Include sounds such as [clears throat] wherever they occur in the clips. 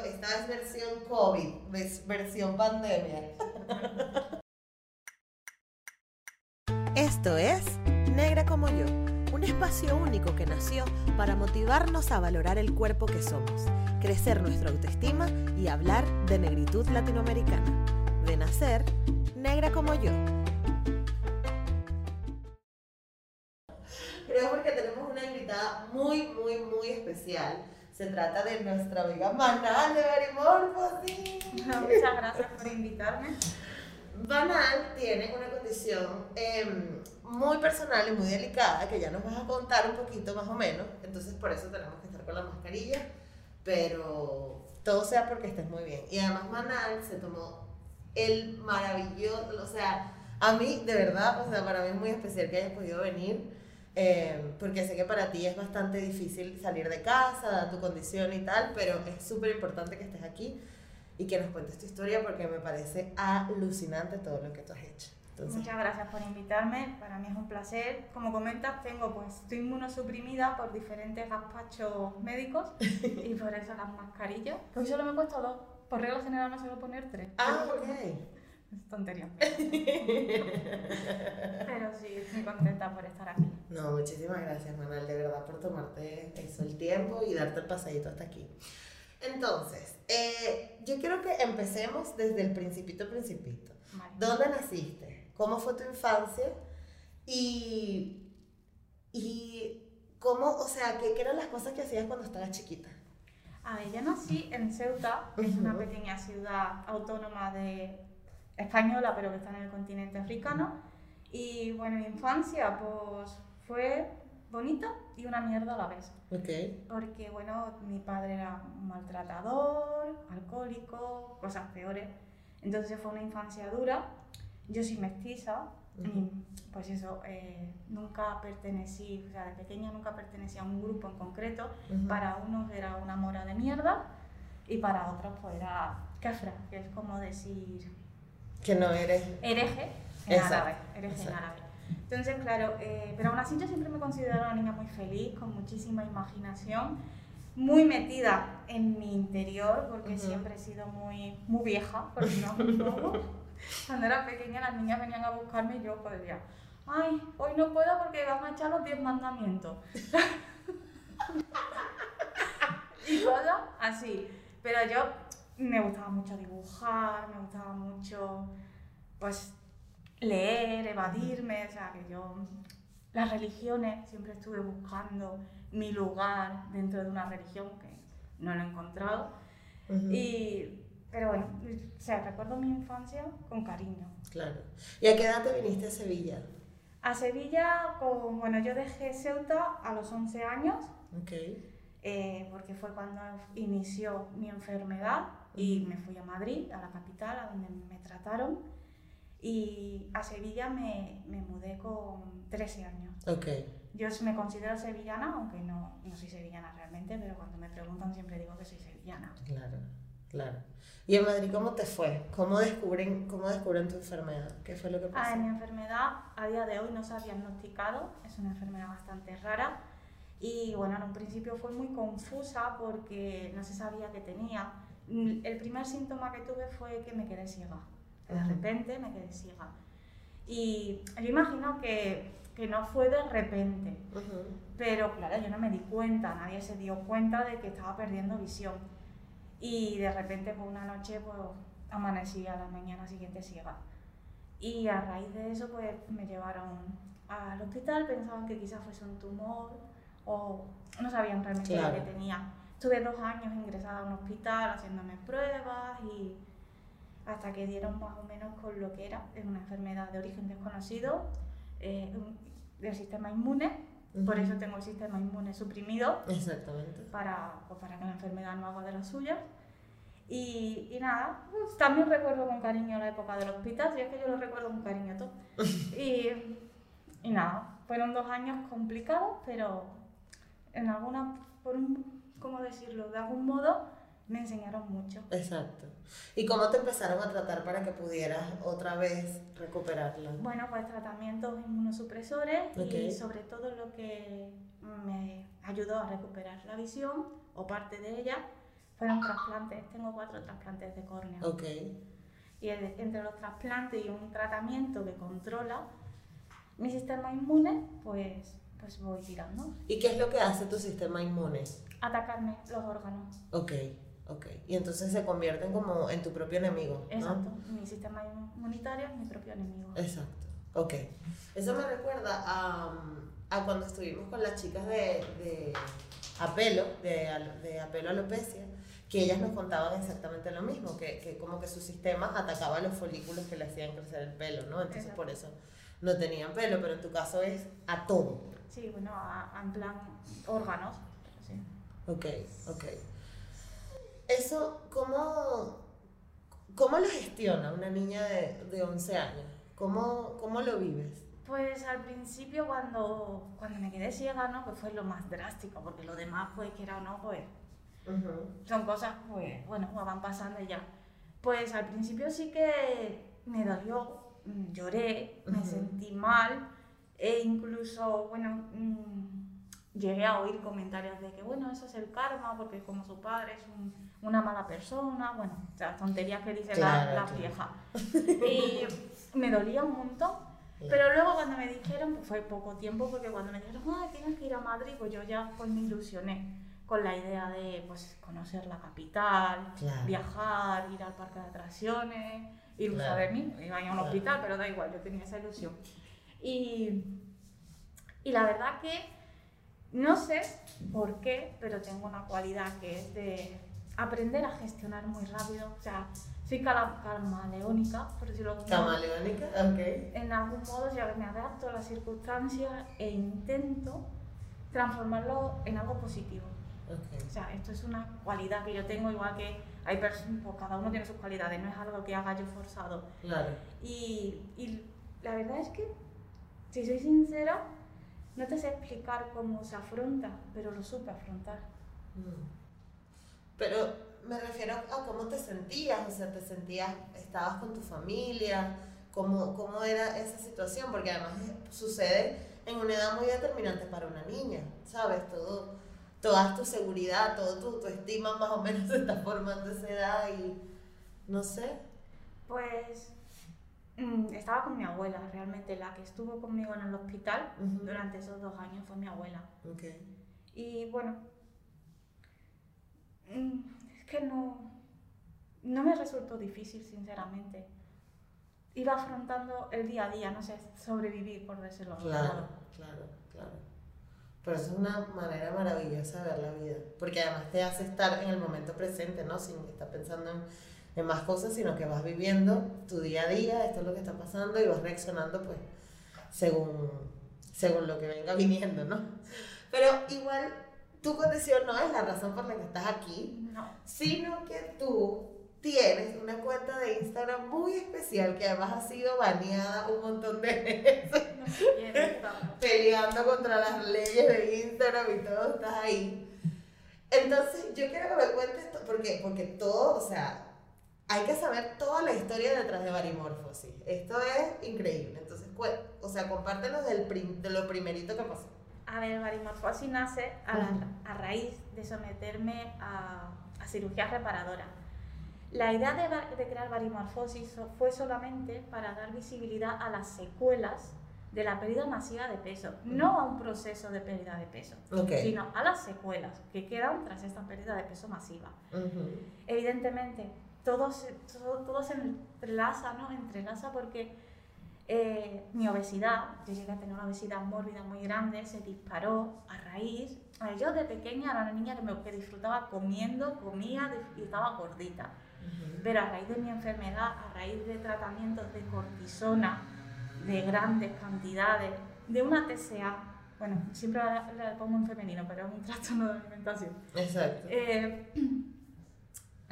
Esta es versión COVID, versión pandemia. Esto es Negra como yo, un espacio único que nació para motivarnos a valorar el cuerpo que somos, crecer nuestra autoestima y hablar de negritud latinoamericana. De nacer, negra como yo. Creo porque tenemos una invitada muy, muy, muy especial. Se trata de nuestra amiga Manal de Verimorphosis. Muchas gracias por invitarme. Banal tiene una condición em, muy personal y muy delicada que ya nos vas a contar un poquito más o menos. Entonces por eso tenemos que estar con la mascarilla. Pero todo sea porque estés muy bien. Y además Manal se tomó el maravilloso, o sea, a mí de verdad, o sea, para mí es muy especial que hayas podido venir. Em, porque sé que para ti es bastante difícil salir de casa, dada tu condición y tal, pero es súper importante que estés aquí y que nos cuentes tu historia porque me parece alucinante todo lo que tú has hecho. Entonces, Muchas gracias por invitarme. Para mí es un placer. Como comentas, tengo pues estoy inmunosuprimida por diferentes gazpachos médicos [laughs] y por eso las mascarillas. Hoy solo me he puesto dos. Por regla general me suelo poner tres. ah, ok. Es tontería. [laughs] Pero sí, estoy contenta por estar aquí. No, muchísimas gracias, Manal, de verdad, por tomarte eso el tiempo y darte el pasadito hasta aquí. Entonces, eh, yo quiero que empecemos desde el principito, principito. Vale. ¿Dónde naciste? ¿Cómo fue tu infancia? Y, y cómo, o sea, ¿qué, eran las cosas que hacías cuando estabas chiquita? A ver, yo nací en Ceuta, que es una pequeña ciudad autónoma de española, pero que está en el continente africano. Y bueno, mi infancia pues fue bonita y una mierda a la vez. Porque bueno, mi padre era un maltratador, alcohólico, cosas peores. Entonces fue una infancia dura. Yo soy mestiza y pues eso, eh, nunca pertenecí, o sea, de pequeña nunca pertenecí a un grupo en concreto. Ujú. Para unos era una mora de mierda y para otros pues era kefra, que es como decir Que no eres... hereje en Exacto, árabe. Hereje en árabe. Entonces, claro, eh, pero aún así yo siempre me considero una niña muy feliz, con muchísima imaginación, muy metida en mi interior, porque siempre he sido muy, muy vieja, por poco. [laughs] Cuando era pequeña las niñas venían a buscarme y yo decía, ay, hoy no puedo porque van a echar los 10 mandamientos. [laughs] y cosas así. Pero yo me gustaba mucho dibujar, me gustaba mucho pues leer, evadirme, o sea que yo las religiones siempre estuve buscando mi lugar dentro de una religión que no lo he encontrado. Y, pero bueno, o sea, recuerdo mi infancia con cariño. Claro. ¿Y a qué edad te viniste a Sevilla? A Sevilla, con, bueno, yo dejé Ceuta a los 11 años, Ok. eh, porque fue cuando inició mi enfermedad y me fui a Madrid, a la capital, a donde me trataron. Y a Sevilla me, me mudé con 13 años. Ok. Yo me considero sevillana, aunque no, no soy sevillana realmente, pero cuando me preguntan siempre digo que soy sevillana. Claro, claro. ¿Y en Madrid cómo te fue? ¿Cómo descubren, cómo descubren tu enfermedad? ¿Qué fue lo que pasó? Ah, mi enfermedad a día de hoy no se ha diagnosticado, es una enfermedad bastante rara y bueno, en un principio fue muy confusa porque no se sabía qué tenía. Mm, El primer síntoma que tuve fue que me quedé ciega, de repente me quedé ciega. Y yo imagino que, que no fue de repente, Ujú. pero claro, yo no me di cuenta, nadie se dio cuenta de que estaba perdiendo visión. Y de repente por una noche pues amanecí a la mañana siguiente ciega. Y a raíz de eso pues me llevaron al hospital, pensaban que quizás fuese un tumor o no sabían realmente Claro. lo que tenía. Estuve dos años ingresada a un hospital haciéndome pruebas y hasta que dieron más o menos con lo que era, es una enfermedad de origen desconocido, eh, del sistema inmune Por eso tengo el sistema inmune suprimido Exactamente. para, pues, para que la enfermedad no haga de las suyas. Y, y nada, pues, también recuerdo con cariño la época del hospital, y es que yo lo recuerdo con cariño todo. [laughs] Y, y nada, fueron dos años complicados, pero en alguna, por un, ¿cómo decirlo? De algún modo me enseñaron mucho. Exacto. ¿Y cómo te empezaron a tratar para que pudieras otra vez recuperarla? Bueno, pues tratamientos inmunosupresores Ok. y sobre todo lo que me ayudó a recuperar la visión o parte de ella fueron trasplantes. Tengo cuatro trasplantes de córnea. Ok. Y entre los trasplantes y un tratamiento que controla mi sistema inmune, pues, pues voy tirando. ¿Y qué es lo que hace tu sistema inmune? Atacarme los órganos. Ok, ok. Y entonces se convierten como en tu propio enemigo. ¿no? Exacto. Mi sistema inmunitario es mi propio enemigo. Exacto. Ok. Eso me recuerda a, a cuando estuvimos con las chicas de, de Apelo, de, de Apelo Alopecia, que ellas nos contaban exactamente lo mismo, que, que como que su sistema atacaba los folículos que le hacían crecer el pelo, ¿no? Entonces Exacto. por eso no tenían pelo, pero en tu caso es a todo. Sí, bueno, a- a- en plan órganos. Ok, ok. Eso, ¿cómo, cómo lo gestiona una niña de, de 11 años? ¿Cómo, ¿Cómo lo vives? Pues al principio cuando, cuando me quedé ciega, ¿no? Que fue lo más drástico, porque lo demás, pues, quiera o no, pues, Ujú. son cosas, pues, bueno, pues van pasando y ya. Pues al principio sí que me dolió, lloré, me Ujú. sentí mal e incluso, bueno, mm, llegué a oír comentarios de que, bueno, eso es el karma, porque como su padre es un- una mala persona, bueno, o sea, tonterías que dicen Claro, las claro. viejas. Y me dolía un montón. Pero luego cuando me dijeron, pues fue poco tiempo, porque cuando me dijeron, ah, tienes que ir a Madrid, pues yo ya pues me ilusioné con la idea de pues conocer la capital, Claro. viajar, ir al parque de atracciones, ir a ver mí, iba a ir a un hospital, pero da igual, yo tenía esa ilusión. Y, y la verdad que no sé por qué, pero tengo una cualidad que es de aprender a gestionar muy rápido, o sea, soy camaleónica, por decirlo modo Camaleónica, ok. en algún modo ya que me adapto a las circunstancias e intento transformarlo en algo positivo. Ok. O sea, esto es una cualidad que yo tengo, igual que hay personas, pues cada uno tiene sus cualidades, no es algo que haga yo forzado. Claro. Y, y la verdad es que, si soy sincera, no te sé explicar cómo se afronta, pero lo supe afrontar. Mm. Pero me refiero a cómo te sentías, o sea, te sentías, estabas con tu familia, cómo, cómo era esa situación, porque además sucede en una edad muy determinante para una niña, ¿sabes? Todo, toda tu seguridad, todo tu, tu estima más o menos [laughs] se está formando a esa edad y no sé. Pues estaba con mi abuela, realmente la que estuvo conmigo en el hospital Ujú. durante esos dos años fue mi abuela. Ok. Y bueno, mm, es que no, no me resultó difícil, sinceramente. Iba afrontando el día a día, no sé, sobrevivir, por decirlo de algún Claro, claro, claro. Pero es una manera maravillosa de ver la vida, porque además te hace estar en el momento presente, ¿no? Sin estar pensando en, en más cosas, sino que vas viviendo tu día a día, esto es lo que está pasando y vas reaccionando pues según, según lo que venga viniendo, ¿no? Pero igual tu condición no es la razón por la que estás aquí, No, sino que tú tienes una cuenta de Instagram muy especial que además ha sido baneada un montón de veces no [laughs] peleando contra las leyes de Instagram y todo, estás ahí. Entonces, yo quiero que me cuentes porque, porque todo, o sea, hay que saber toda la historia detrás de Barimorfosis. Esto es increíble. Entonces, o sea, compártenos del de lo primerito que pasó. A ver, Barimorfosis nace a, la- a raíz de someterme a, a cirugía reparadora. La idea de, de crear Barimorfosis so- fue solamente para dar visibilidad a las secuelas de la pérdida masiva de peso, no a un proceso de pérdida de peso, Ok. sino a las secuelas que quedan tras esta pérdida de peso masiva. Ujú. Evidentemente, todo se, todo, todo se entrelaza, ¿no? Entrelaza porque eh, mi obesidad, yo llegué a tener una obesidad mórbida muy grande, se disparó a raíz. Yo de pequeña era una niña que, me, que disfrutaba comiendo, comía y estaba gordita. Ujú. Pero a raíz de mi enfermedad, a raíz de tratamientos de cortisona de grandes cantidades, de una TCA bueno, siempre la, la pongo en femenino, pero es un [laughs] trastorno de alimentación. Exacto. Eh,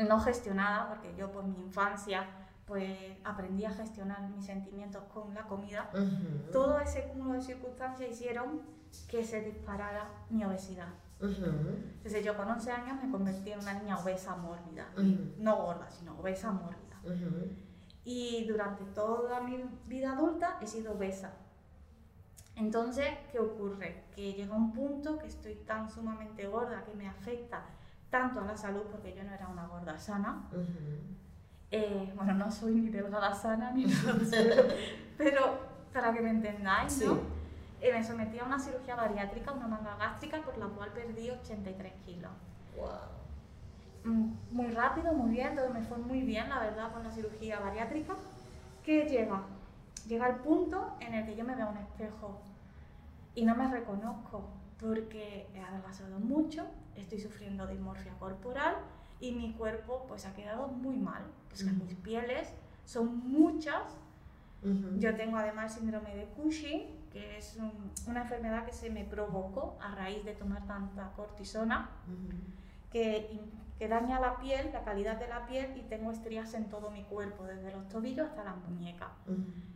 no gestionada, porque yo por mi infancia pues aprendí a gestionar mis sentimientos con la comida. Ujú. Todo ese cúmulo de circunstancias hicieron que se disparara mi obesidad. Ujú. Entonces yo con 11 años me convertí en una niña obesa mórbida. Ujú. No gorda, sino obesa mórbida. Y durante toda mi vida adulta he sido obesa. Entonces, ¿qué ocurre? Que llega un punto que estoy tan sumamente gorda que me afecta tanto a la salud, porque yo no era una gorda sana. Eh, bueno, no soy ni delgada sana ni nada, [laughs] pero, para que me entendáis, Sí. ¿no? Eh, me sometí a una cirugía bariátrica, una manga gástrica, por la cual perdí 83 kilos. Wow. Mm, muy rápido, muy bien, todo me fue muy bien, la verdad, con la cirugía bariátrica. ¿Qué llega? Llega el punto en el que yo me veo a un espejo y no me reconozco porque he adelgazado mucho, estoy sufriendo dismorfia corporal y mi cuerpo pues ha quedado muy mal, pues que Ujú. mis pieles son muchas. Ujú. Yo tengo además síndrome de Cushing, que es un- una enfermedad que se me provocó a raíz de tomar tanta cortisona Ujú. que, in- que daña la piel, la calidad de la piel y tengo estrías en todo mi cuerpo, desde los tobillos hasta las muñecas.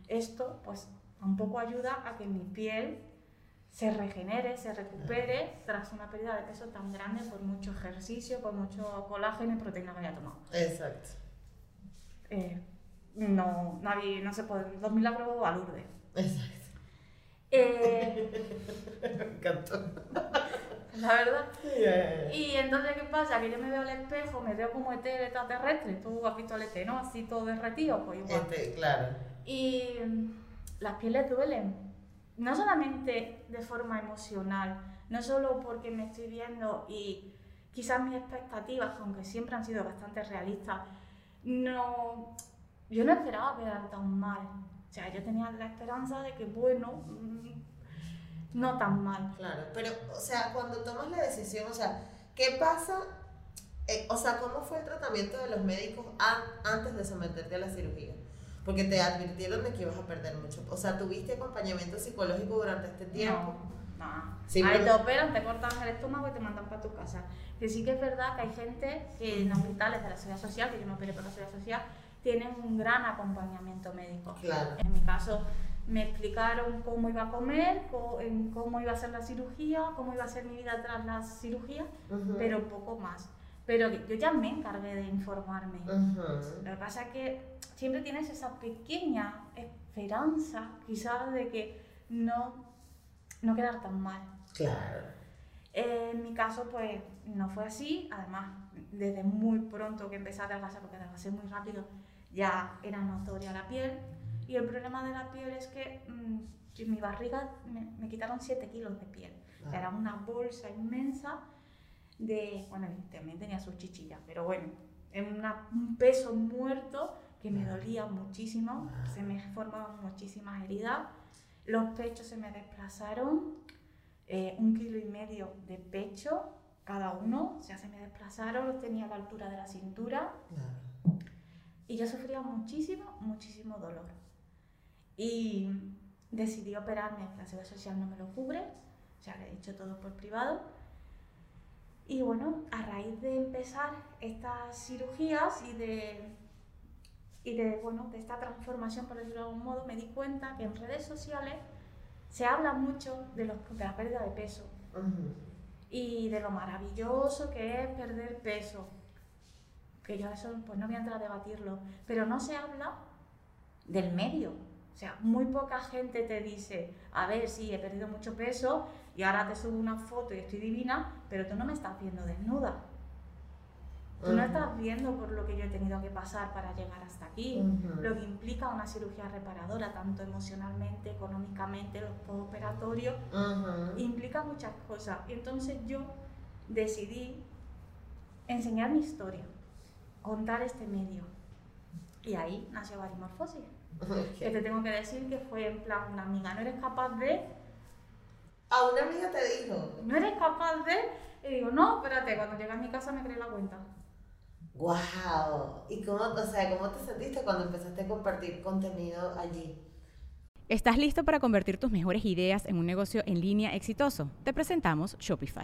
Esto pues un poco ayuda a que mi piel se regenere, se recupere tras una pérdida de peso tan grande por mucho ejercicio, por mucho colágeno y proteína que haya tomado. Exacto. Eh, no, nadie, no se puede, dos milagros a Lourdes. Exacto. Eh, [laughs] Me encantó. la verdad. Yeah. Y entonces, ¿qué pasa? Que yo me veo al espejo, me veo como ET extraterrestre. Tú has visto al ET, ¿no? Así todo derretido, pues igual. Este, claro. Y mm, las pieles duelen. No solamente de forma emocional, no solo porque me estoy viendo y quizás mis expectativas, aunque siempre han sido bastante realistas, no, yo no esperaba quedar tan mal. O sea, yo tenía la esperanza de que, bueno, mm, no tan mal. Claro, pero, o sea, cuando tomas la decisión, o sea, ¿qué pasa? Eh, o sea, ¿cómo fue el tratamiento de los médicos an- antes de someterte a la cirugía? Porque te advirtieron de que ibas a perder mucho. O sea, ¿tuviste acompañamiento psicológico durante este tiempo? No, no. Sí, Ahí te operan, te cortan el estómago y te mandan para tu casa. Que sí que es verdad que hay gente que en hospitales de la seguridad social, que yo me operé por la seguridad social, tienen un gran acompañamiento médico. Claro. En mi caso, me explicaron cómo iba a comer, cómo iba a ser la cirugía, cómo iba a ser mi vida tras la cirugía, Ujú. pero poco más. Pero yo ya me encargué de informarme. Ujú. Lo que pasa es que siempre tienes esa pequeña esperanza, quizás, de que no, no quedar tan mal. Claro. Eh, en mi caso, pues no fue así. Además, desde muy pronto que empecé a adelgazar, porque adelgacé muy rápido, ya era notoria la piel. Y el problema de la piel es que mm, que mi barriga me, me quitaron 7 kilos de piel. O sea, era una bolsa inmensa de. Bueno, también tenía sus chichillas, pero bueno, en una- un peso muerto que me dolía muchísimo. Se me formaban muchísimas heridas. Los pechos se me desplazaron eh, un kilo y medio de pecho cada uno, o sea, se me desplazaron, los tenía a la altura de la cintura y yo sufría muchísimo, muchísimo dolor. Y decidí operarme, la seguridad social no me lo cubre, o sea, le he hecho todo por privado. Y bueno, a raíz de empezar estas cirugías y de, y de, bueno, de esta transformación, por decirlo de algún modo, me di cuenta que en redes sociales se habla mucho de, los, de la pérdida de peso y de lo maravilloso que es perder peso. Que yo eso pues no voy a entrar a debatirlo, pero no se habla del medio. O sea, muy poca gente te dice, a ver, sí, he perdido mucho peso y ahora te subo una foto y estoy divina, pero tú no me estás viendo desnuda. Tú no Ujú. estás viendo por lo que yo he tenido que pasar para llegar hasta aquí, Ujú. lo que implica una cirugía reparadora, tanto emocionalmente, económicamente, los postoperatorios, Ujú. implica muchas cosas. Y entonces yo decidí enseñar mi historia, contar este medio. Y ahí nació Barimorfosis. Que Ok. te tengo que decir que fue en plan una amiga, no eres capaz de, A una amiga te dijo, no eres capaz de. Y digo, no, espérate, cuando llegué a mi casa me creé la cuenta. wow. ¿Y cómo, o sea, cómo te sentiste cuando empezaste a compartir contenido allí? ¿Estás listo para convertir tus mejores ideas en un negocio en línea exitoso? Te presentamos Shopify.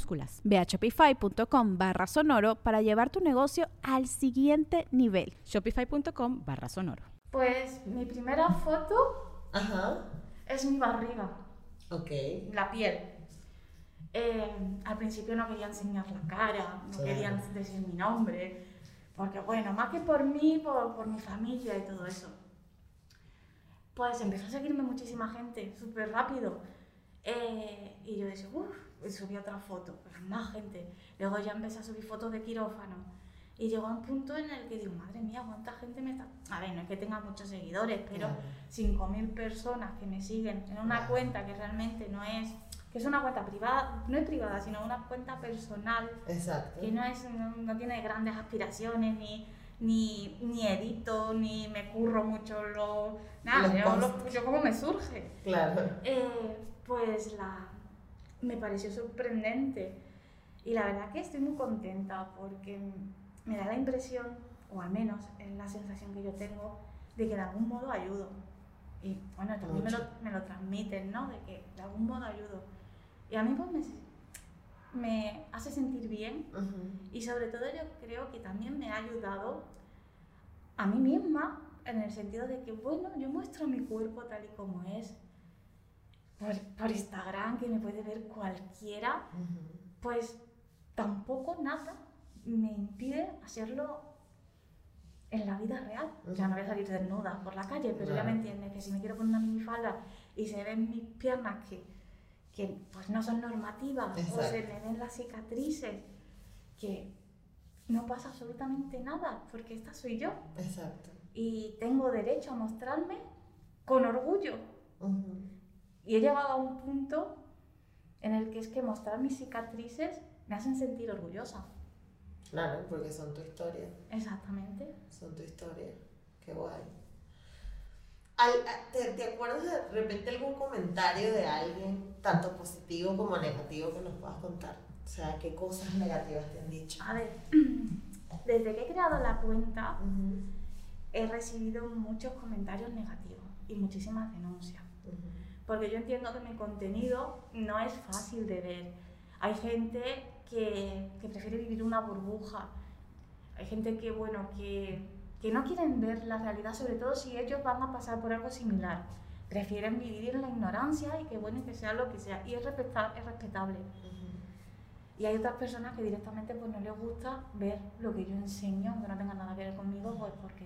Ve a shopify.com barra sonoro para llevar tu negocio al siguiente nivel. Shopify.com barra sonoro. Pues mi primera foto Ajá. es mi barriga, Ok. la piel. Eh, al principio no quería enseñar la cara, no Claro. quería decir mi nombre, porque bueno, más que por mí, por, por mi familia y todo eso. Pues empezó a seguirme muchísima gente, súper rápido. Eh, y yo decía, uff, subí otra foto, más gente. Luego ya empecé a subir fotos de quirófano. Y llegó a un punto en el que digo, madre mía, cuánta gente me está... A ver, no es que tenga muchos seguidores, pero Claro. 5.000 personas que me siguen en una Claro. cuenta que realmente no es... Que es una cuenta privada, no es privada, sino una cuenta personal Exacto. que no, es, no, no tiene grandes aspiraciones, ni, ni, ni edito, ni me curro mucho lo... Nada, Los yo, lo- yo como me surge. Claro. Eh, pues la, me pareció sorprendente y la verdad que estoy muy contenta porque me da la impresión, o al menos es la sensación que yo tengo, de que de algún modo ayudo. Y bueno, también me lo, me lo transmiten, ¿no? De que de algún modo ayudo. Y a mí pues me, me hace sentir bien Ujú. y sobre todo yo creo que también me ha ayudado a mí misma en el sentido de que, bueno, yo muestro mi cuerpo tal y como es por, por Instagram, que me puede ver cualquiera, pues tampoco nada me impide hacerlo en la vida real. O sea, no voy a salir desnuda por la calle, pero ya me entiendes que si me quiero poner una minifalda y se ven mis piernas que, que pues no son normativas o se me ven las cicatrices, que no pasa absolutamente nada, porque esta soy yo Exacto. y tengo derecho a mostrarme con orgullo. Ujú. Y he llegado a un punto en el que es que mostrar mis cicatrices me hacen sentir orgullosa. Claro, porque son tu historia. Exactamente. Son tu historia. Qué guay. ¿te, te acuerdas de repente algún comentario de alguien, tanto positivo como negativo, que nos puedas contar? O sea, ¿qué cosas negativas te han dicho? A ver, [clears throat] desde que he creado la cuenta he recibido muchos comentarios negativos y muchísimas denuncias. Porque yo entiendo que mi contenido no es fácil de ver. Hay gente que, que prefiere vivir una burbuja. Hay gente que, bueno, que, que no quieren ver la realidad, sobre todo si ellos van a pasar por algo similar. Prefieren vivir en la ignorancia y que, bueno, que sea lo que sea. Y es, respeta- es respetable. Y hay otras personas que directamente pues, no les gusta ver lo que yo enseño, que no tenga nada que ver conmigo, pues porque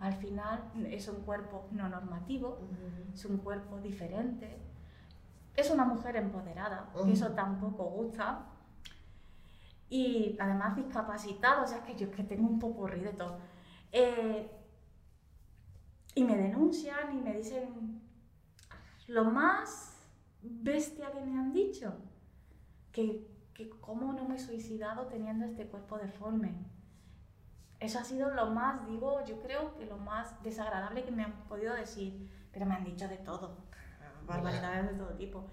al final es un cuerpo no normativo, es un cuerpo diferente, es una mujer empoderada, que eso tampoco gusta, y además discapacitada, o sea, que yo es que tengo un popurrí de todo. Eh, y me denuncian y me dicen lo más bestia que me han dicho, que, que cómo no me he suicidado teniendo este cuerpo deforme. Eso ha sido lo más, digo, yo creo que lo más desagradable que me han podido decir, pero me han dicho de todo, barbaridades de todo tipo.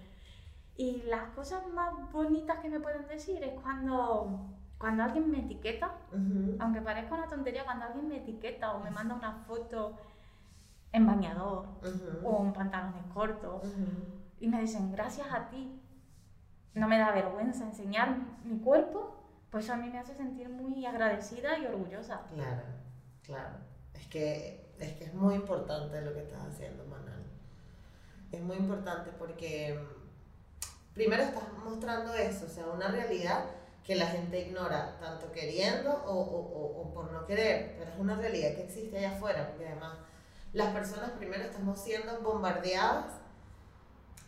Y las cosas más bonitas que me pueden decir es cuando, cuando alguien me etiqueta, Ujú. aunque parezca una tontería, cuando alguien me etiqueta o me manda una foto en bañador Ujú. o en pantalones cortos Ujú. y me dicen gracias a ti, no me da vergüenza enseñar mi cuerpo, pues a mí me hace sentir muy agradecida y orgullosa. Claro, claro. Es que, es que es muy importante lo que estás haciendo, Manal. Es muy importante porque mm, primero estás mostrando eso, o sea, una realidad que la gente ignora, tanto queriendo o, o- o- o por no querer, pero es una realidad que existe allá afuera, porque además las personas primero estamos siendo bombardeadas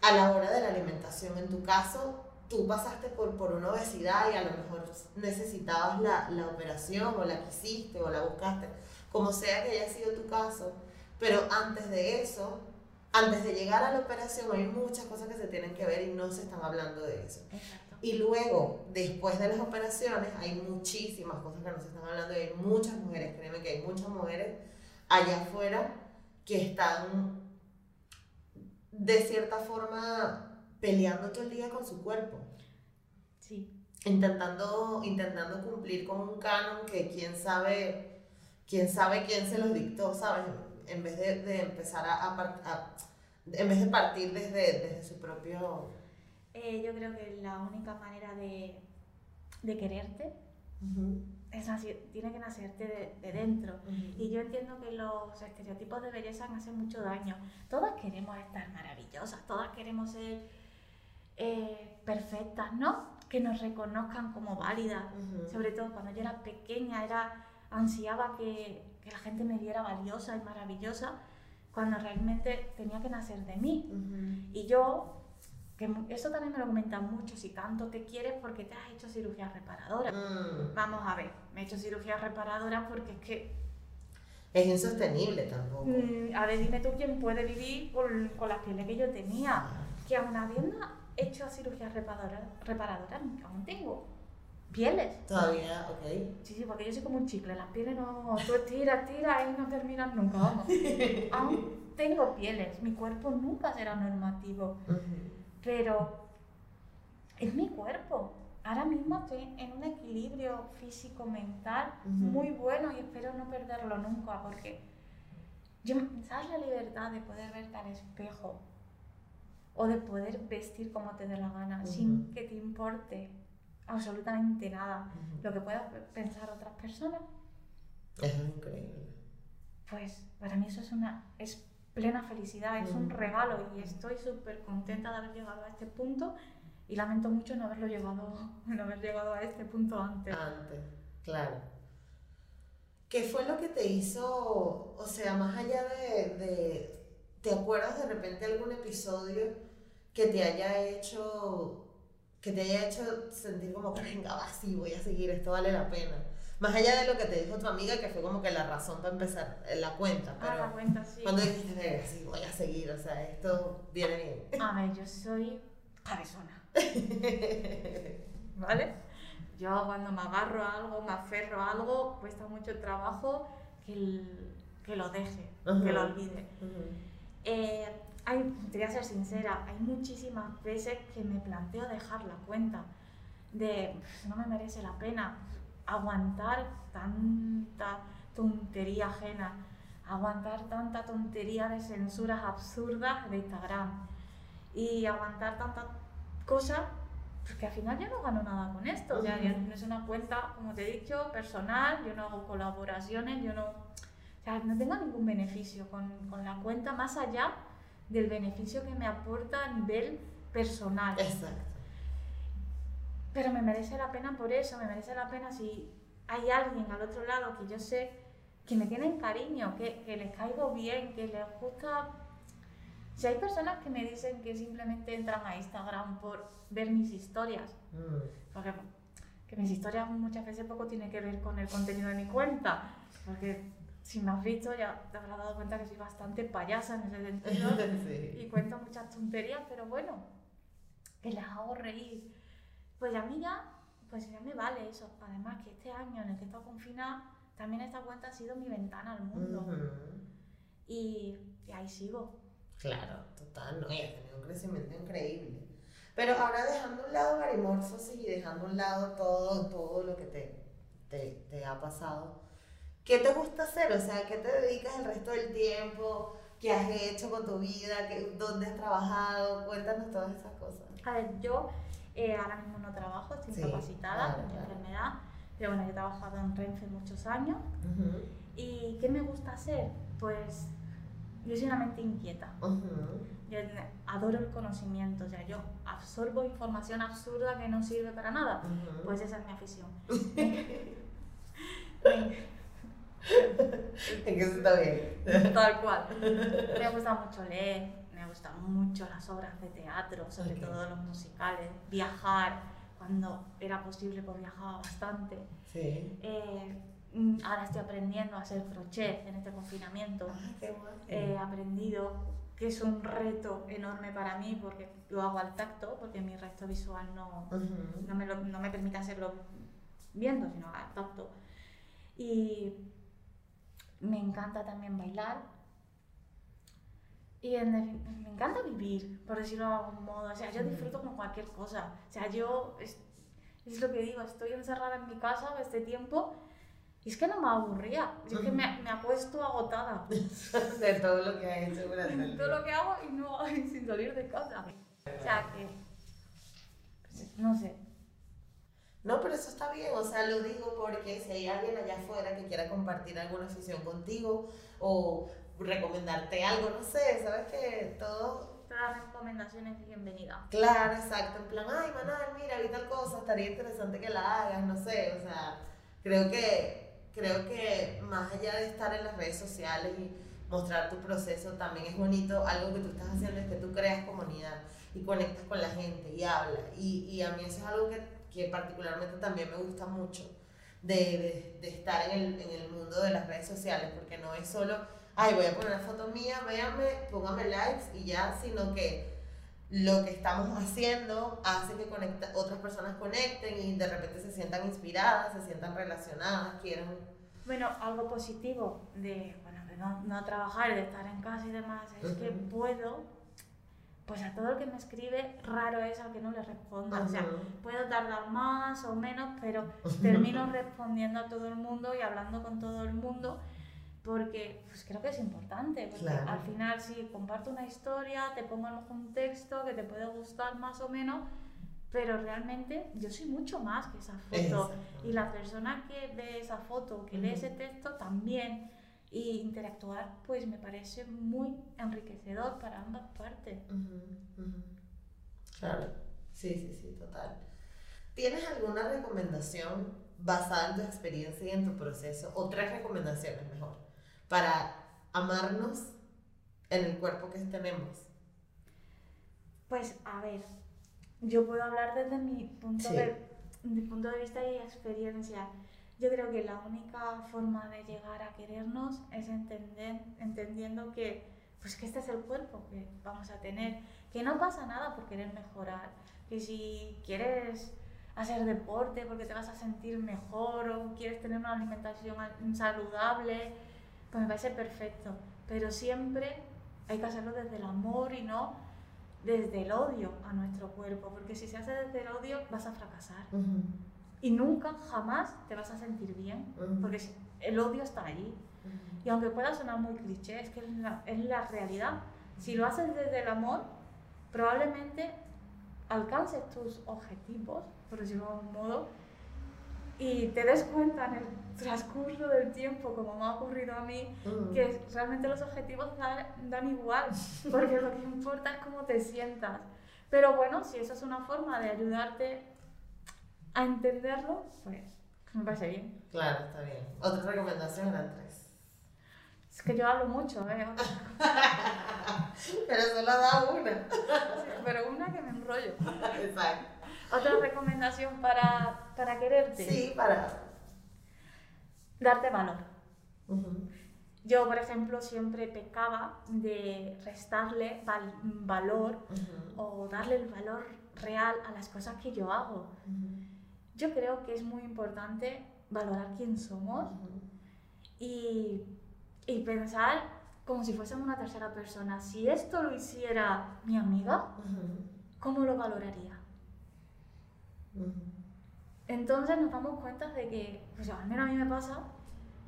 a la hora de la alimentación. En tu caso, tú pasaste por, por una obesidad y a lo mejor necesitabas la, la operación o la quisiste o la buscaste, como sea que haya sido tu caso. Pero antes de eso, antes de llegar a la operación, hay muchas cosas que se tienen que ver y no se están hablando de eso. Exacto. Y luego, después de las operaciones, hay muchísimas cosas que no se están hablando y hay muchas mujeres, créeme que hay muchas mujeres allá afuera que están de cierta forma peleando todo el día con su cuerpo. Intentando, intentando cumplir con un canon que quién sabe, quién sabe quién se los dictó, ¿sabes? En vez de, de empezar a, a en vez de partir desde, desde su propio... Eh, yo creo que la única manera de, de quererte es tiene que nacerte de, de dentro. Y yo entiendo que los estereotipos de belleza hacen mucho daño. Todas queremos estar maravillosas, todas queremos ser eh, perfectas, ¿no? Que nos reconozcan como válidas. Ujú. Sobre todo cuando yo era pequeña, era ansiaba que, que la gente me viera valiosa y maravillosa, cuando realmente tenía que nacer de mí. Y yo, que eso también me lo comentan mucho, si tanto te quieres porque te has hecho cirugía reparadora. Mm. Vamos a ver, me he hecho cirugía reparadora porque es que, Es insostenible tampoco. mm, a ver, dime tú quién puede vivir con, con las pieles que yo tenía, que aún habiendo hecho cirugía reparadora, reparadora aún tengo pieles. Todavía, ok. Sí, sí, porque yo soy como un chicle, las pieles no, tú estiras, tiras y no terminan nunca, vamos. [laughs] aún tengo pieles, mi cuerpo nunca será normativo. Pero es mi cuerpo. Ahora mismo estoy en un equilibrio físico-mental muy bueno y espero no perderlo nunca porque yo, ¿sabes la libertad de poder verte al espejo o de poder vestir como te dé la gana Ujú. sin que te importe absolutamente nada Ujú. lo que puedan pensar otras personas? Es increíble. Pues para mí eso es una es plena felicidad, es un Mm. regalo y estoy súper contenta de haber llegado a este punto y lamento mucho no haberlo llegado, [laughs] no haber llegado a este punto antes. Antes, claro. ¿Qué fue lo que te hizo, o sea, más allá de, de- ¿te acuerdas de repente algún episodio que te haya hecho, que te haya hecho sentir como que venga, va, sí, voy a seguir, esto vale la pena? Más allá de lo que te dijo tu amiga, que fue como que la razón para empezar eh, la cuenta, Ah, la pero cuenta, sí. cuando dijiste, venga, sí, voy a seguir, o sea, esto viene bien. A ver, yo soy cabezona. [laughs] ¿Vale? Yo cuando me agarro a algo, me aferro a algo, cuesta mucho trabajo que, el- que lo deje, que Ujú. lo olvide. Ujú. Eh, hay, te voy a ser sincera, hay muchísimas veces que me planteo dejar la cuenta de "Pff, no me merece la pena aguantar tanta tontería ajena, aguantar tanta tontería de censuras absurdas de Instagram y aguantar tanta cosa porque al final yo no gano nada con esto, o sea, es una cuenta, como te he dicho, personal, yo no hago colaboraciones, yo no, o sea, no tengo ningún beneficio con, con la cuenta más allá del beneficio que me aporta a nivel personal. Exacto. Pero me merece la pena por eso, me merece la pena si hay alguien al otro lado que yo sé que me tienen cariño, que, que les caigo bien, que les gusta... Si hay personas que me dicen que simplemente entran a Instagram por ver mis historias, Mm. porque que mis historias muchas veces poco tienen que ver con el contenido de mi cuenta, porque si me has visto ya te habrás dado cuenta que soy bastante payasa en ese sentido [laughs] y sí. cuento muchas tonterías, pero bueno, que les hago reír. Pues a mí ya, pues ya me vale eso. Además que este año en el que he estado confinada, también esta cuenta ha sido mi ventana al mundo. Ujú. y, y ahí sigo. Claro, total, no, y has tenido un crecimiento increíble. Pero ahora dejando a un lado Garimorphos y dejando a un lado todo, todo lo que te, te, te ha pasado, ¿qué te gusta hacer? O sea, ¿a ¿qué te dedicas el resto del tiempo? ¿Qué has hecho con tu vida? ¿Qué, ¿Dónde has trabajado? Cuéntanos todas esas cosas. A ver, yo eh, ahora mismo no trabajo, estoy Sí, incapacitada por claro. enfermedad, pero bueno, yo he trabajado en Renfe muchos años. ¿Y qué me gusta hacer? Pues yo soy una mente inquieta. Yo adoro el conocimiento, o sea, yo absorbo información absurda que no sirve para nada. Pues esa es mi afición. [laughs] [laughs] [laughs] Es que eso está bien. Tal cual. Me gusta mucho leer, me gustan mucho las obras de teatro, sobre todo los musicales, viajar, cuando era posible pues viajaba bastante. Sí. Eh, mm, ahora estoy aprendiendo a hacer crochet en este confinamiento. Qué guay. He aprendido que es un reto enorme para mí porque lo hago al tacto, porque mi resto visual no, no me, lo- no me permite hacerlo viendo, sino al tacto. Y me encanta también bailar. Y en me encanta vivir, por decirlo de algún modo. O sea, yo disfruto con cualquier cosa. O sea, yo, es, es lo que digo, estoy encerrada en mi casa este tiempo y es que no me aburría. Es que me, me acuesto agotada. [laughs] De todo lo que has hecho el Todo lo que hago y no [laughs] sin salir de casa. O sea, que... pues, no sé, No, pero eso está bien, o sea, lo digo porque si hay alguien allá afuera que quiera compartir alguna afición contigo o recomendarte algo, no sé, sabes que todo, todas las recomendaciones bienvenidas. claro, exacto, en plan, ay, Manal, mira, vi tal cosa, estaría interesante que la hagas, no sé, o sea, creo que, creo que más allá de estar en las redes sociales y mostrar tu proceso, también es bonito, algo que tú estás haciendo es que tú creas comunidad y conectas con la gente y hablas, y, y a mí eso es algo que, que particularmente también me gusta mucho. De, de, de estar en el, en el mundo de las redes sociales, porque no es solo, ay, voy a poner una foto mía, véanme, póngame likes y ya, sino que lo que estamos haciendo hace que conecta, otras personas conecten y de repente se sientan inspiradas, se sientan relacionadas, quieran... Bueno, algo positivo de, bueno, de no, no trabajar, de estar en casa y demás, es que Ujú. puedo, pues a todo el que me escribe, raro es al que no le responda. O sea, puedo tardar más o menos, pero [laughs] termino respondiendo a todo el mundo y hablando con todo el mundo. Porque pues creo que es importante, porque Claro. al final si comparto una historia, te pongo a lo mejor un texto que te puede gustar más o menos, pero realmente yo soy mucho más que esa foto. Y la persona que ve esa foto, que lee ese texto también, y interactuar, pues me parece muy enriquecedor para ambas partes. Ujú, ujú. Claro, sí, sí, sí, total. ¿Tienes alguna recomendación basada en tu experiencia y en tu proceso, o tres recomendaciones mejor, para amarnos en el cuerpo que tenemos? Pues a ver, yo puedo hablar desde mi punto, Sí. de, mi punto de vista y experiencia. Yo creo que la única forma de llegar a querernos es entender, entendiendo que, pues que este es el cuerpo que vamos a tener, que no pasa nada por querer mejorar, que si quieres hacer deporte porque te vas a sentir mejor o quieres tener una alimentación al- saludable, pues me parece perfecto, pero siempre hay que hacerlo desde el amor y no desde el odio a nuestro cuerpo, porque si se hace desde el odio vas a fracasar. Ujú, y nunca, jamás te vas a sentir bien, ujú, porque si- el odio está ahí. ujú. Y aunque pueda sonar muy cliché, es que es la, es la realidad. Si lo haces desde el amor, probablemente alcances tus objetivos, por decirlo de algún modo, y te des cuenta en el transcurso del tiempo, como me ha ocurrido a mí, Ujú. que realmente los objetivos dan, dan igual, porque lo que importa es cómo te sientas. Pero bueno, si eso es una forma de ayudarte a entenderlo, pues me parece bien. Claro, está bien. Otra recomendación eran tres. Es que yo hablo mucho, ¿eh? Pero solo da una. Sí, pero una que me enrollo. Exacto. Otra recomendación para, para quererte. Sí, para. Darte valor. Yo, por ejemplo, siempre pecaba de restarle val- valor ujú, o darle el valor real a las cosas que yo hago. Yo creo que es muy importante valorar quién somos y, y pensar como si fuésemos una tercera persona. Si esto lo hiciera mi amiga, ¿cómo lo valoraría? Entonces nos damos cuenta de que, pues al menos a mí me pasa,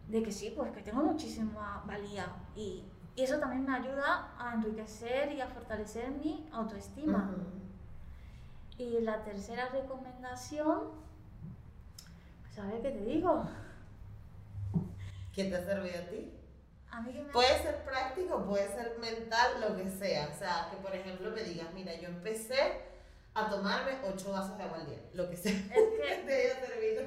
de que sí, pues que tengo muchísima valía y, y eso también me ayuda a enriquecer y a fortalecer mi autoestima. Y la tercera recomendación, ver qué te digo. ¿Qué te ha servido a ti? A mí que me... Puede ser práctico, puede ser mental, lo que sea. O sea, que por ejemplo me digas, mira, yo empecé a tomarme 8 vasos de agua al día, lo que sea. Es que [laughs] te haya servido.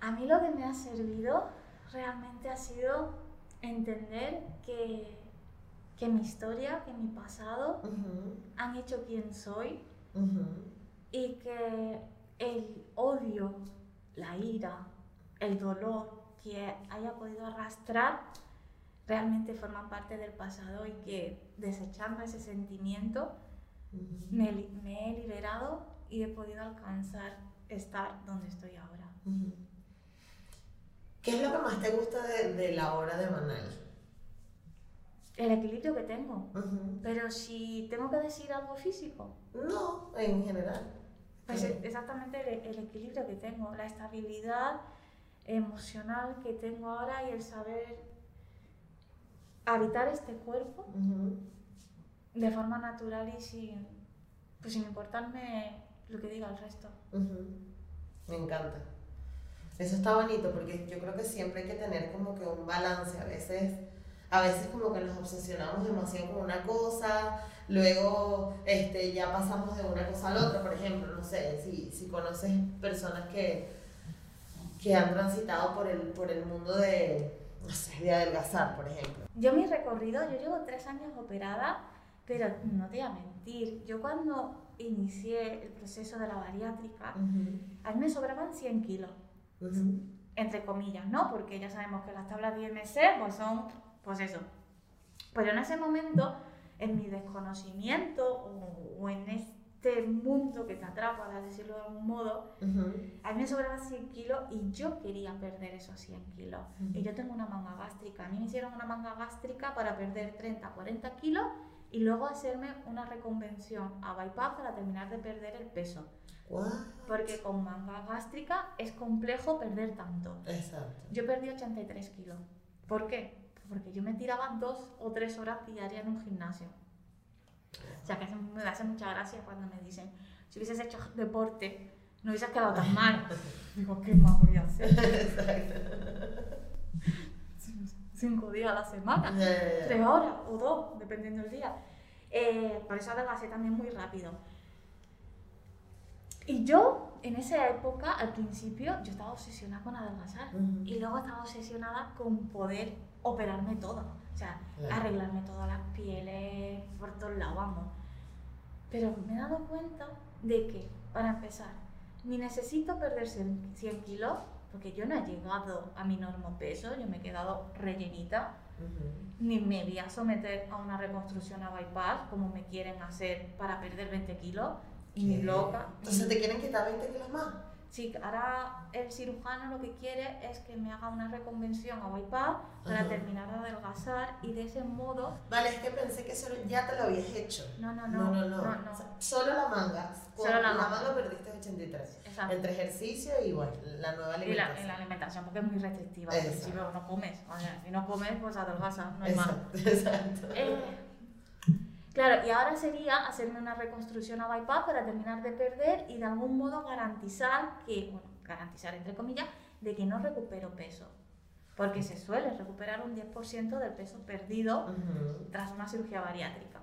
a mí lo que me ha servido realmente ha sido entender que, que mi historia, que mi pasado han hecho quien soy y que el odio, la ira, el dolor que haya podido arrastrar realmente forman parte del pasado y que desechando ese sentimiento me, me he liberado y he podido alcanzar estar donde estoy ahora. ¿Qué es lo que más te gusta de, de la obra de Manal? El equilibrio que tengo. Ujú. Pero si tengo que decir algo físico, No, en general. Pues exactamente el, el equilibrio que tengo, la estabilidad emocional que tengo ahora y el saber habitar este cuerpo de forma natural y sin, pues sin importarme lo que diga el resto. Me encanta. Eso está bonito porque yo creo que siempre hay que tener como que un balance. A veces, a veces como que nos obsesionamos demasiado con una cosa, luego este, ya pasamos de una cosa a la otra. Por ejemplo, no sé, si, si conoces personas que, que han transitado por el, por el mundo de, no sé, de adelgazar, por ejemplo. Yo mi recorrido, yo llevo tres años operada, pero no te voy a mentir, yo cuando inicié el proceso de la bariátrica, a mí me sobraban 100 kilos. Entre comillas, ¿no? Porque ya sabemos que las tablas de IMC pues son, pues eso. Pero en ese momento, en mi desconocimiento o, o en este mundo que te atrapa, para decirlo de algún modo, a mí me sobraban 100 kilos y yo quería perder esos 100 kilos. Y yo tengo una manga gástrica. A mí me hicieron una manga gástrica para perder 30, 40 kilos y luego hacerme una reconvención a bypass para terminar de perder el peso. What? Porque con manga gástrica es complejo perder tanto. Exacto. Yo perdí 83 kilos. ¿Por qué? Porque yo me tiraba dos o tres horas diarias en un gimnasio. O sea, que me hace mucha gracia cuando me dicen, si hubieses hecho deporte, no hubieses quedado tan mal. [laughs] Digo, ¿qué más voy a hacer? [laughs] Cinco días a la semana, Ya, ya, ya. tres horas o dos, dependiendo del día. Eh, por eso adelgacé también muy rápido. Y yo, en esa época, al principio, yo estaba obsesionada con adelgazar. Ujú. Y luego estaba obsesionada con poder operarme todo. O sea, Claro. arreglarme todas las pieles, por todos lados, vamos. Pero me he dado cuenta de que, para empezar, ni necesito perder 100 100 kilos, porque yo no he llegado a mi normo peso, yo me he quedado rellenita, ni me voy a someter a una reconstrucción a bypass, como me quieren hacer para perder 20 kilos, y ni loca. Entonces te quieren quitar 20 kilos más. Sí, ahora el cirujano lo que quiere es que me haga una reconvención a bypass para Ajá. terminar de adelgazar y de ese modo... Vale, es que pensé que eso ya te lo habías hecho. No, no, No, no, no, no. no, no. O sea, solo la manga. Con Solo la la manga. perdiste 83. Exacto. Entre ejercicio y bueno, la nueva Y la, alimentación. y la alimentación, porque es muy restrictiva. Exacto. principio no comes. O sea, si no comes, pues adelgazas, no hay más. Exacto, [laughs] exacto. Eh, claro, y ahora sería hacerme una reconstrucción a bypass para terminar de perder y de algún modo garantizar que, bueno, garantizar entre comillas, de que no recupero peso. Porque se suele recuperar un 10% del peso perdido Ujú. tras una cirugía bariátrica.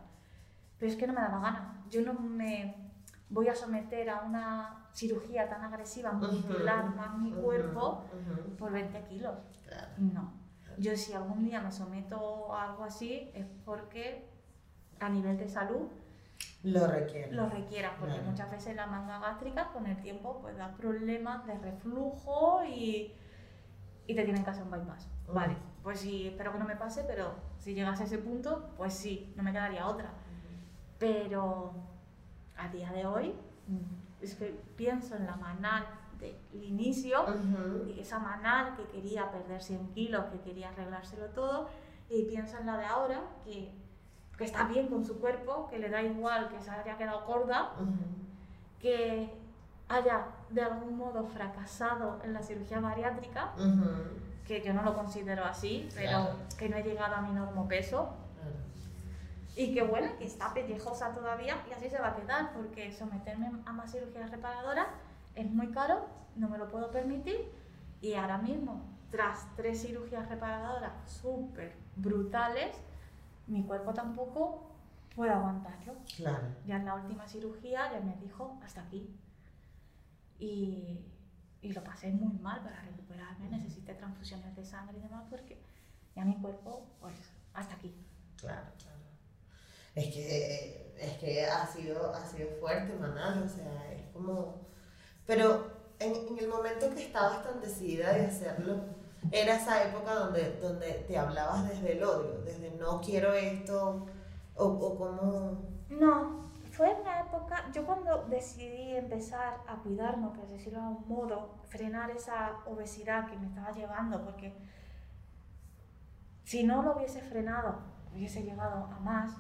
Pero es que no me da la gana. Yo no me voy a someter a una cirugía tan agresiva, Ujú, más mi cuerpo ujú. por 20 kilos. Claro. No. Yo si algún día me someto a algo así es porque a nivel de salud Lo requiere. lo requiera, porque muchas veces la manga gástrica con el tiempo pues da problemas de reflujo y, y te tienen que hacer un bypass. Mm. Vale, pues sí, espero que no me pase, pero si llegas a ese punto, pues sí, no me quedaría otra. Pero a día de hoy es que pienso en la manal del inicio y esa manal que quería perder 100 kilos, que quería arreglárselo todo, y pienso en la de ahora, que, que está bien con su cuerpo, que le da igual que se haya quedado gorda, que haya de algún modo fracasado en la cirugía bariátrica, que yo no lo considero así, pero que no he llegado a mi normo peso, y que bueno, que está pellejosa todavía y así se va a quedar, porque someterme a más cirugías reparadoras es muy caro, no me lo puedo permitir y ahora mismo, tras tres cirugías reparadoras súper brutales, mi cuerpo tampoco puede aguantarlo. Claro. Ya en la última cirugía ya me dijo hasta aquí. Y, y lo pasé muy mal para recuperarme, necesité transfusiones de sangre y demás porque ya mi cuerpo, pues, hasta aquí. Claro, claro. Es que, es que ha, sido, ha sido fuerte, Manal, o sea, es como... Pero en, en el momento que estabas tan decidida de hacerlo, era esa época donde, donde te hablabas desde el odio, desde no quiero esto, o, o como... No, fue una época, yo cuando decidí empezar a cuidarme, por decirlo de un modo, frenar esa obesidad que me estaba llevando, porque si no lo hubiese frenado, hubiese llegado a más,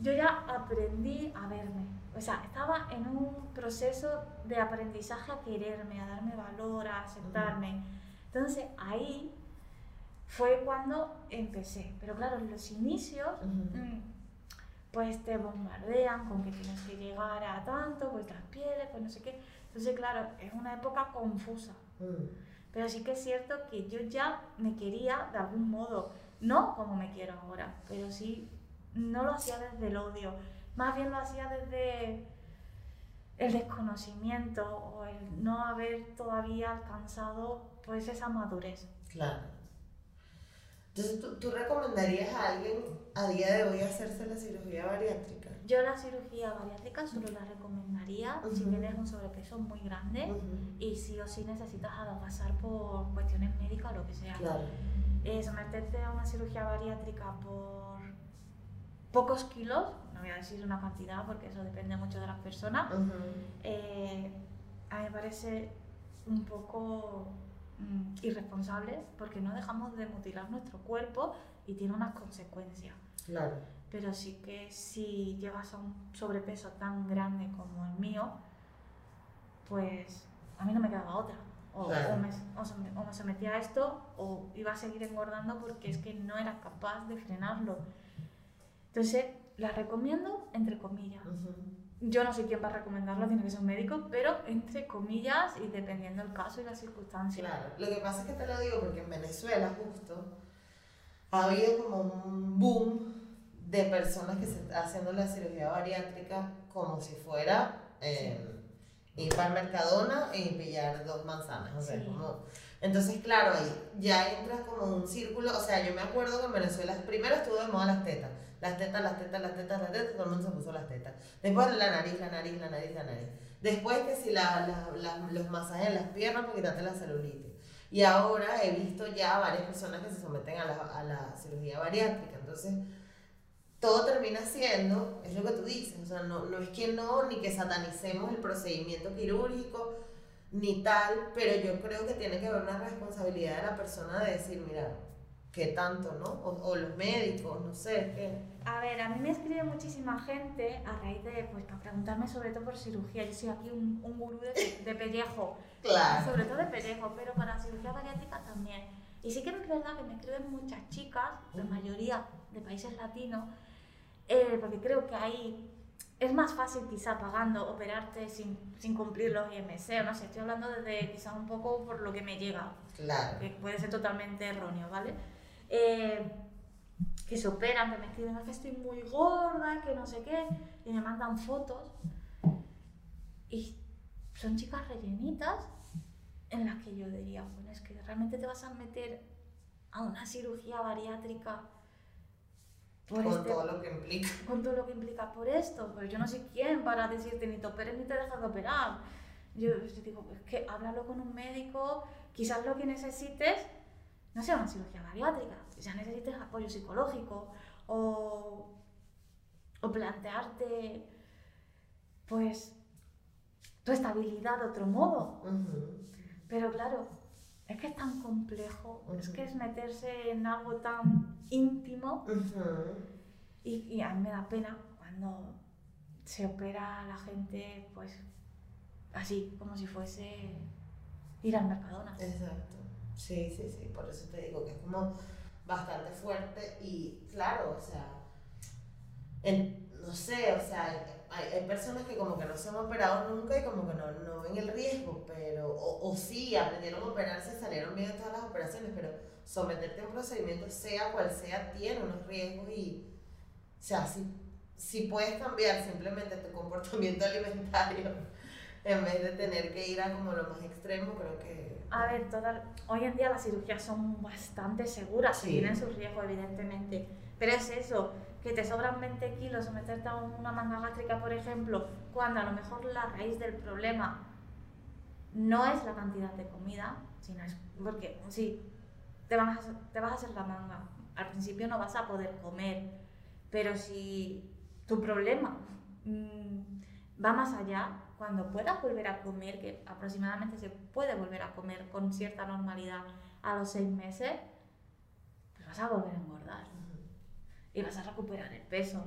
yo ya aprendí a verme. O sea, estaba en un proceso de aprendizaje a quererme, a darme valor, a aceptarme. Entonces ahí fue cuando empecé. Pero claro, en los inicios, mm, pues te bombardean con que tienes que llegar a tanto, pues las pieles, pues no sé qué. Entonces, claro, es una época confusa. Mm. Pero sí que es cierto que yo ya me quería de algún modo, no como me quiero ahora, pero sí no lo hacía desde el odio, más bien lo hacía desde el desconocimiento o el no haber todavía alcanzado pues esa madurez. Claro. Entonces, ¿tú, ¿tú recomendarías a alguien a día de hoy hacerse la cirugía bariátrica? Yo la cirugía bariátrica solo la recomendaría si tienes un sobrepeso muy grande Ujú. y sí o sí necesitas pasar por cuestiones médicas o lo que sea. Claro. Eh, someterte a una cirugía bariátrica por pocos kilos, voy a decir una cantidad porque eso depende mucho de las personas, eh, a mí me parece un poco mm, irresponsable porque no dejamos de mutilar nuestro cuerpo y tiene unas consecuencias. Claro. Pero sí que si llegas a un sobrepeso tan grande como el mío, pues a mí no me quedaba otra. O, Claro. o me, o se o me sometía a esto o iba a seguir engordando porque es que no era capaz de frenarlo. Entonces, la recomiendo entre comillas. Yo no soy quien para recomendarlo, tiene que ser un médico, pero entre comillas y dependiendo del caso y las circunstancias. Claro, lo que pasa es que te lo digo porque en Venezuela justo ha habido como un boom de personas que se están haciendo la cirugía bariátrica como si fuera eh, ir para el Mercadona y pillar dos manzanas, o sea, Sí. como... Entonces, claro, ahí ya entras como un círculo, o sea, yo me acuerdo que en Venezuela primero estuvo de moda las tetas, las tetas, las tetas, las tetas, las tetas, todo el mundo se puso las tetas. Después la nariz, la nariz, la nariz, la nariz. Después que si la, la- los masajes en las piernas para quitarte la celulitis. Y ahora he visto ya varias personas que se someten a la, a la cirugía bariátrica. Entonces, todo termina siendo, es lo que tú dices, o sea, no, no es que no, ni que satanicemos el procedimiento quirúrgico, ni tal, pero yo creo que tiene que haber una responsabilidad de la persona de decir, mira, ¿qué tanto, no? O, o los médicos, no sé, ¿qué? A ver, a mí me escribe muchísima gente a raíz de, pues, para preguntarme sobre todo por cirugía. Yo soy aquí un, un gurú de, de pellejo, [laughs] Claro. sobre todo de pellejo, pero para cirugía bariátrica también. Y sí que es verdad que me escriben muchas chicas, la mayoría de países latinos, eh, porque creo que ahí es más fácil quizá pagando operarte sin, sin cumplir los IMC, no sé, estoy hablando desde quizá un poco por lo que me llega, Claro. que puede ser totalmente erróneo, ¿vale? Eh, que se operan, que me escriben "Es que estoy muy gorda, que no sé qué, y me mandan fotos. Y son chicas rellenitas en las que yo diría, bueno, es que realmente te vas a meter a una cirugía bariátrica por Con este- todo lo que implica. [laughs] con todo lo que implica por esto. Pero yo no soy quien para decirte ni te operes ni te dejas de operar. Yo, yo digo, es que háblalo con un médico, quizás lo que necesites no sea una cirugía bariátrica, quizás necesites apoyo psicológico o, o plantearte pues tu estabilidad de otro modo. Pero claro, es que es tan complejo, es que es meterse en algo tan íntimo y a mí me da pena cuando se opera a la gente, pues así, como si fuese ir al Mercadona. Exacto. Sí, sí, sí. Por eso te digo que es como bastante fuerte y claro, o sea, en- no sé, o sea, hay, hay personas que como que no se han operado nunca y como que no, no ven el riesgo, pero, o, o sí, aprendieron a operarse, salieron bien en todas las operaciones, pero someterte a un procedimiento, sea cual sea, tiene unos riesgos y, o sea, si, si puedes cambiar simplemente tu comportamiento [laughs] alimentario en vez de tener que ir a como lo más extremo, creo que... A ver, toda, hoy en día las cirugías son bastante seguras, Sí. tienen sus riesgos, evidentemente. Pero es eso, que te sobran 20 kilos o meterte a una manga gástrica, por ejemplo, cuando a lo mejor la raíz del problema no es la cantidad de comida, sino es porque sí, te vas, a, te vas a hacer la manga. Al principio no vas a poder comer, pero si tu problema mm, va más allá, cuando puedas volver a comer, que aproximadamente se puede volver a comer con cierta normalidad a los seis meses, pues vas a volver a engordar. Y vas a recuperar el peso.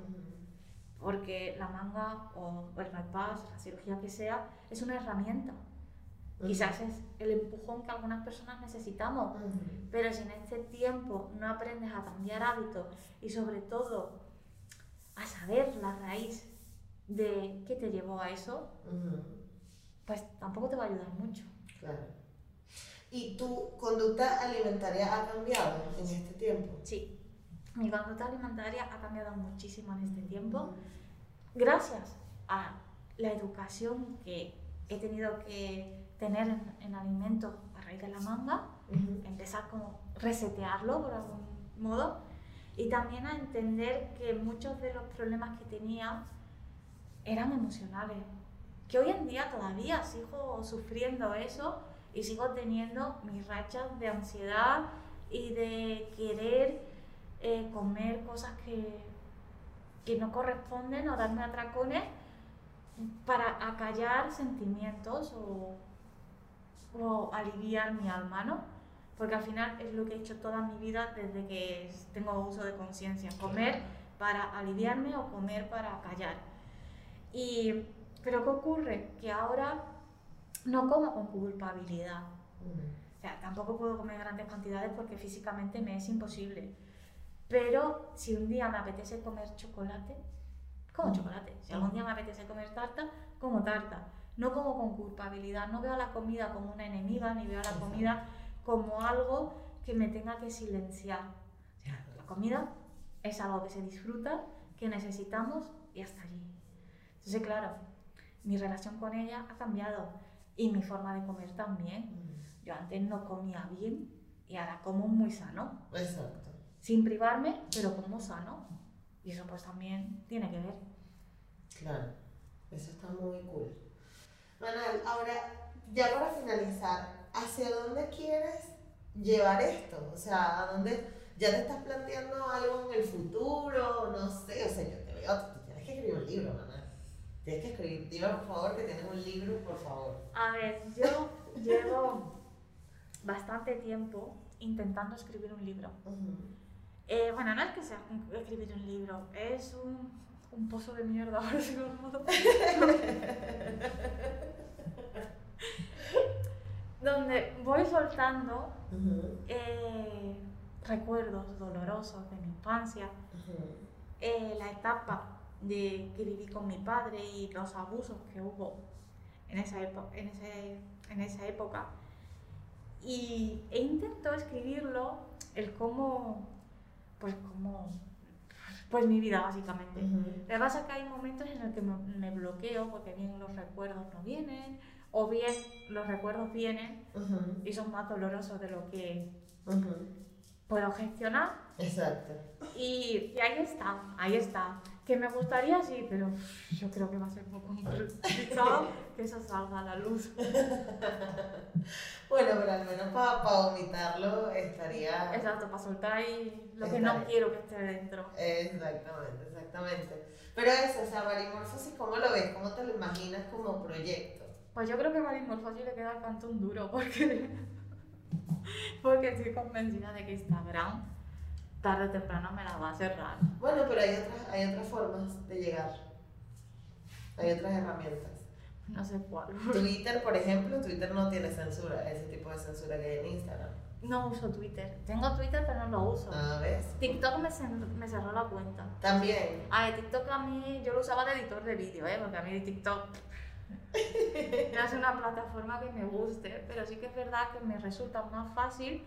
Porque la manga o el bypass, la cirugía que sea, es una herramienta. Quizás es el empujón que algunas personas necesitamos, pero si en este tiempo no aprendes a cambiar hábitos y sobre todo a saber la raíz de qué te llevó a eso, pues tampoco te va a ayudar mucho. Claro. ¿Y tu conducta alimentaria ha cambiado en este tiempo? Sí, mi conducta alimentaria ha cambiado muchísimo en este tiempo gracias a la educación que he tenido que tener en, en alimentos a raíz de la manga, empezar como resetearlo por algún modo y también a entender que muchos de los problemas que tenía eran emocionales. Que hoy en día todavía sigo sufriendo eso y sigo teniendo mis rachas de ansiedad y de querer eh, comer cosas que, que no corresponden o darme atracones para acallar sentimientos o, o aliviar mi alma, ¿no? Porque al final es lo que he hecho toda mi vida desde que tengo uso de conciencia, comer para aliviarme o comer para callar. Y, pero ¿qué ocurre? Que ahora no como con culpabilidad. O sea, tampoco puedo comer grandes cantidades porque físicamente me es imposible. Pero si un día me apetece comer chocolate, como chocolate. Si algún día me apetece comer tarta, como tarta. No como con culpabilidad. No veo a la comida como una enemiga, ni veo a la comida como algo que me tenga que silenciar. O sea, la comida es algo que se disfruta, que necesitamos y hasta allí. Entonces, claro, mi relación con ella ha cambiado y mi forma de comer también. Yo antes no comía bien y ahora como muy sano, Exacto. sin privarme, pero como sano. Y eso pues también tiene que ver. Claro, eso está muy cool. Manal, ahora, ya para finalizar, ¿hacia dónde quieres llevar esto? O sea, ¿a dónde ya te estás planteando algo en el futuro? No sé, o sea, yo te veo, tú tienes que escribir un libro, Manal. Tienes que escribir, dime por favor que tienes un libro, por favor. A ver, yo llevo bastante tiempo intentando escribir un libro. Eh, bueno, no es que sea un- escribir un libro, es un, un pozo de mierda, ahora sí lo modo. Donde voy soltando eh, recuerdos dolorosos de mi infancia, eh, la etapa de que viví con mi padre y los abusos que hubo en esa, en ese- en esa época. Y e intento escribirlo, el cómo, pues cómo, pues mi vida básicamente. Lo que pasa es que hay momentos en los que me, me bloqueo porque bien los recuerdos no vienen, o bien los recuerdos vienen y son más dolorosos de lo que puedo gestionar. Exacto. Y, y ahí está, ahí está. Que me gustaría, sí, pero yo creo que va a ser un poco [laughs] complicado que eso salga a la luz. Bueno, pero al menos para vomitarlo estaría... Exacto, para soltar ahí lo que no quiero que esté dentro. Exactamente, exactamente. Pero eso, o sea, Marimorfosis, ¿cómo lo ves? ¿Cómo te lo imaginas como proyecto? Pues yo creo que Marimorfosis le queda el cantón duro porque, porque estoy convencida de que Instagram tarde o temprano me la va a cerrar. Bueno, pero hay otras, hay otras formas de llegar. Hay otras herramientas. No sé cuál. Twitter, por ejemplo, Twitter no tiene censura, ese tipo de censura que hay en Instagram. No uso Twitter. Tengo Twitter, pero no lo uso. Ah, ¿ves? TikTok me, me cerró la cuenta. También. A ver, TikTok a mí, yo lo usaba de editor de vídeo, ¿eh? Porque a mí TikTok [laughs] no es una plataforma que me guste, pero sí que es verdad que me resulta más fácil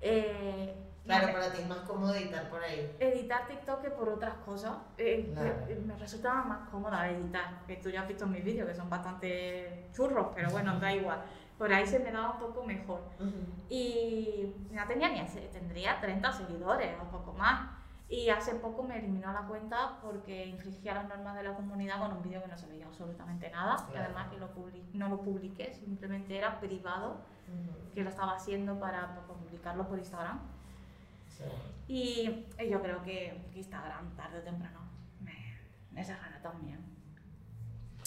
Eh, Claro, para ti es más cómodo editar por ahí. editar TikTok que por otras cosas. eh, Claro. me, me resulta más cómoda editar, que tú ya has visto mis vídeos que son bastante churros, pero bueno, da igual. Por ahí se me daba un poco mejor. Y no tenía ni tendría 30 seguidores o poco más. Y hace poco me eliminó la cuenta porque infringía las normas de la comunidad con un vídeo que no se veía absolutamente nada. Claro. además que lo no lo publiqué, simplemente era privado, que lo estaba haciendo para pues, publicarlo por Instagram. Sí. Y yo creo que Instagram tarde o temprano me, me sacará también.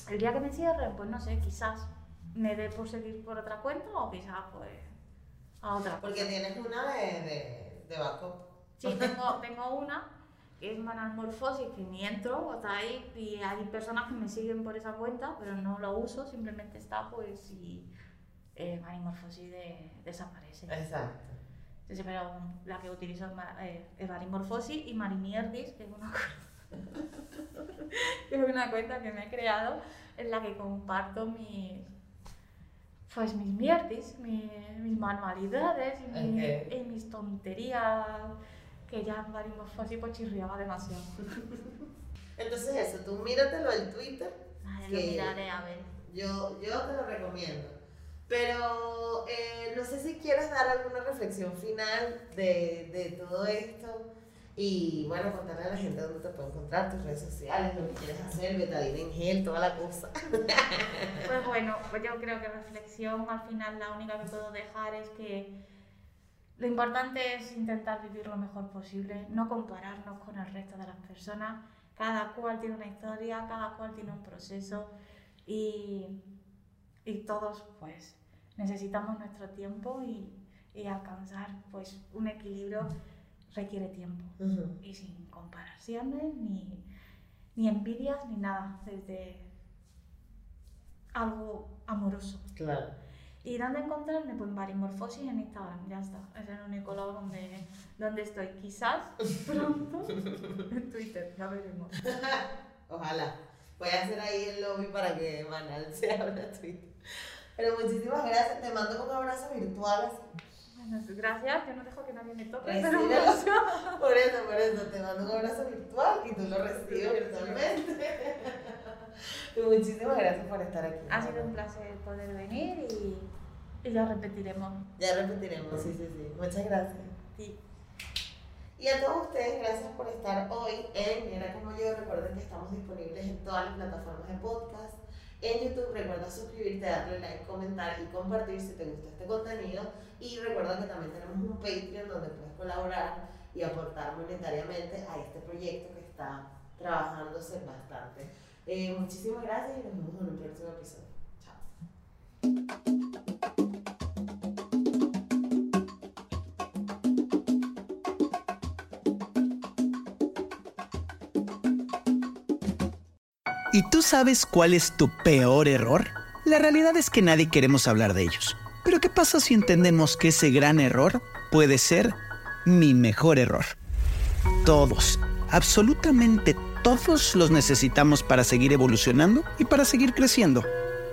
El día que me cierre, pues no sé, quizás me dé por seguir por otra cuenta o quizás pues a otra. Porque tienes una de, de, de backup. Sí, tengo, tengo una que es ni entro, está ahí y hay personas que me siguen por esa cuenta, pero no lo uso, simplemente está pues y eh, Manimorfosis de- desaparece. Exacto. Entonces, pero la que utilizo es, eh, es Marimorfosis y Marimierdis, que es una, [laughs] que es una cuenta que me he creado en la que comparto mis, pues, mis mierdis, mi- mis manualidades y, mis tonterías, que ya en Marimorfosis pues chirriaba demasiado. [laughs] Entonces eso, tú míratelo en Twitter. Ay, lo miraré a ver. Yo, yo te lo recomiendo. Pero eh, no sé si quieres dar alguna reflexión final de, de todo esto. Y bueno, contarle a la gente dónde te puede encontrar, tus redes sociales, lo que quieres hacer, betadina en gel, toda la cosa. [laughs] Pues bueno, pues yo creo que reflexión al final la única que puedo dejar es que lo importante es intentar vivir lo mejor posible, no compararnos con el resto de las personas. Cada cual tiene una historia, cada cual tiene un proceso y, y todos pues necesitamos nuestro tiempo y, y alcanzar pues un equilibrio requiere tiempo y sin comparaciones ni, ni envidias ni nada, desde algo amoroso. Claro. ¿Y dónde encontrarme? Pues Marimorfosis en Instagram, ya está. Es el único lado donde, donde estoy. Quizás [laughs] pronto en Twitter, ya veremos. [laughs] Ojalá. Voy a hacer ahí el lobby para que Manal se abra Twitter. Pero muchísimas gracias. Te mando un abrazo virtual. así. Bueno, gracias, yo no dejo que nadie me toque, pero. Por eso, por eso, te mando un abrazo virtual y tú lo recibes virtualmente. Y [laughs] muchísimas gracias por estar aquí. ha sido un placer poder venir y, y ya repetiremos. Ya repetiremos, sí, sí, sí. Muchas gracias. Sí. Y a todos ustedes, gracias por estar hoy en Era como yo. Recuerden que estamos disponibles en todas las plataformas de podcast. En YouTube recuerda suscribirte, darle like, comentar y compartir si te gusta este contenido. Y recuerda que también tenemos un Patreon donde puedes colaborar y aportar monetariamente a este proyecto que está trabajándose bastante. Eh, muchísimas gracias y nos vemos en un próximo episodio. Chao. ¿Y tú sabes cuál es tu peor error? La realidad es que nadie queremos hablar de ellos. Pero ¿qué pasa si entendemos que ese gran error puede ser mi mejor error? Todos, absolutamente todos los necesitamos para seguir evolucionando y para seguir creciendo.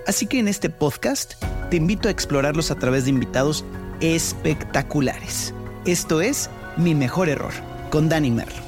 Así que en este podcast te invito a explorarlos a través de invitados espectaculares. Esto es Mi Mejor Error, con Dani Merlo.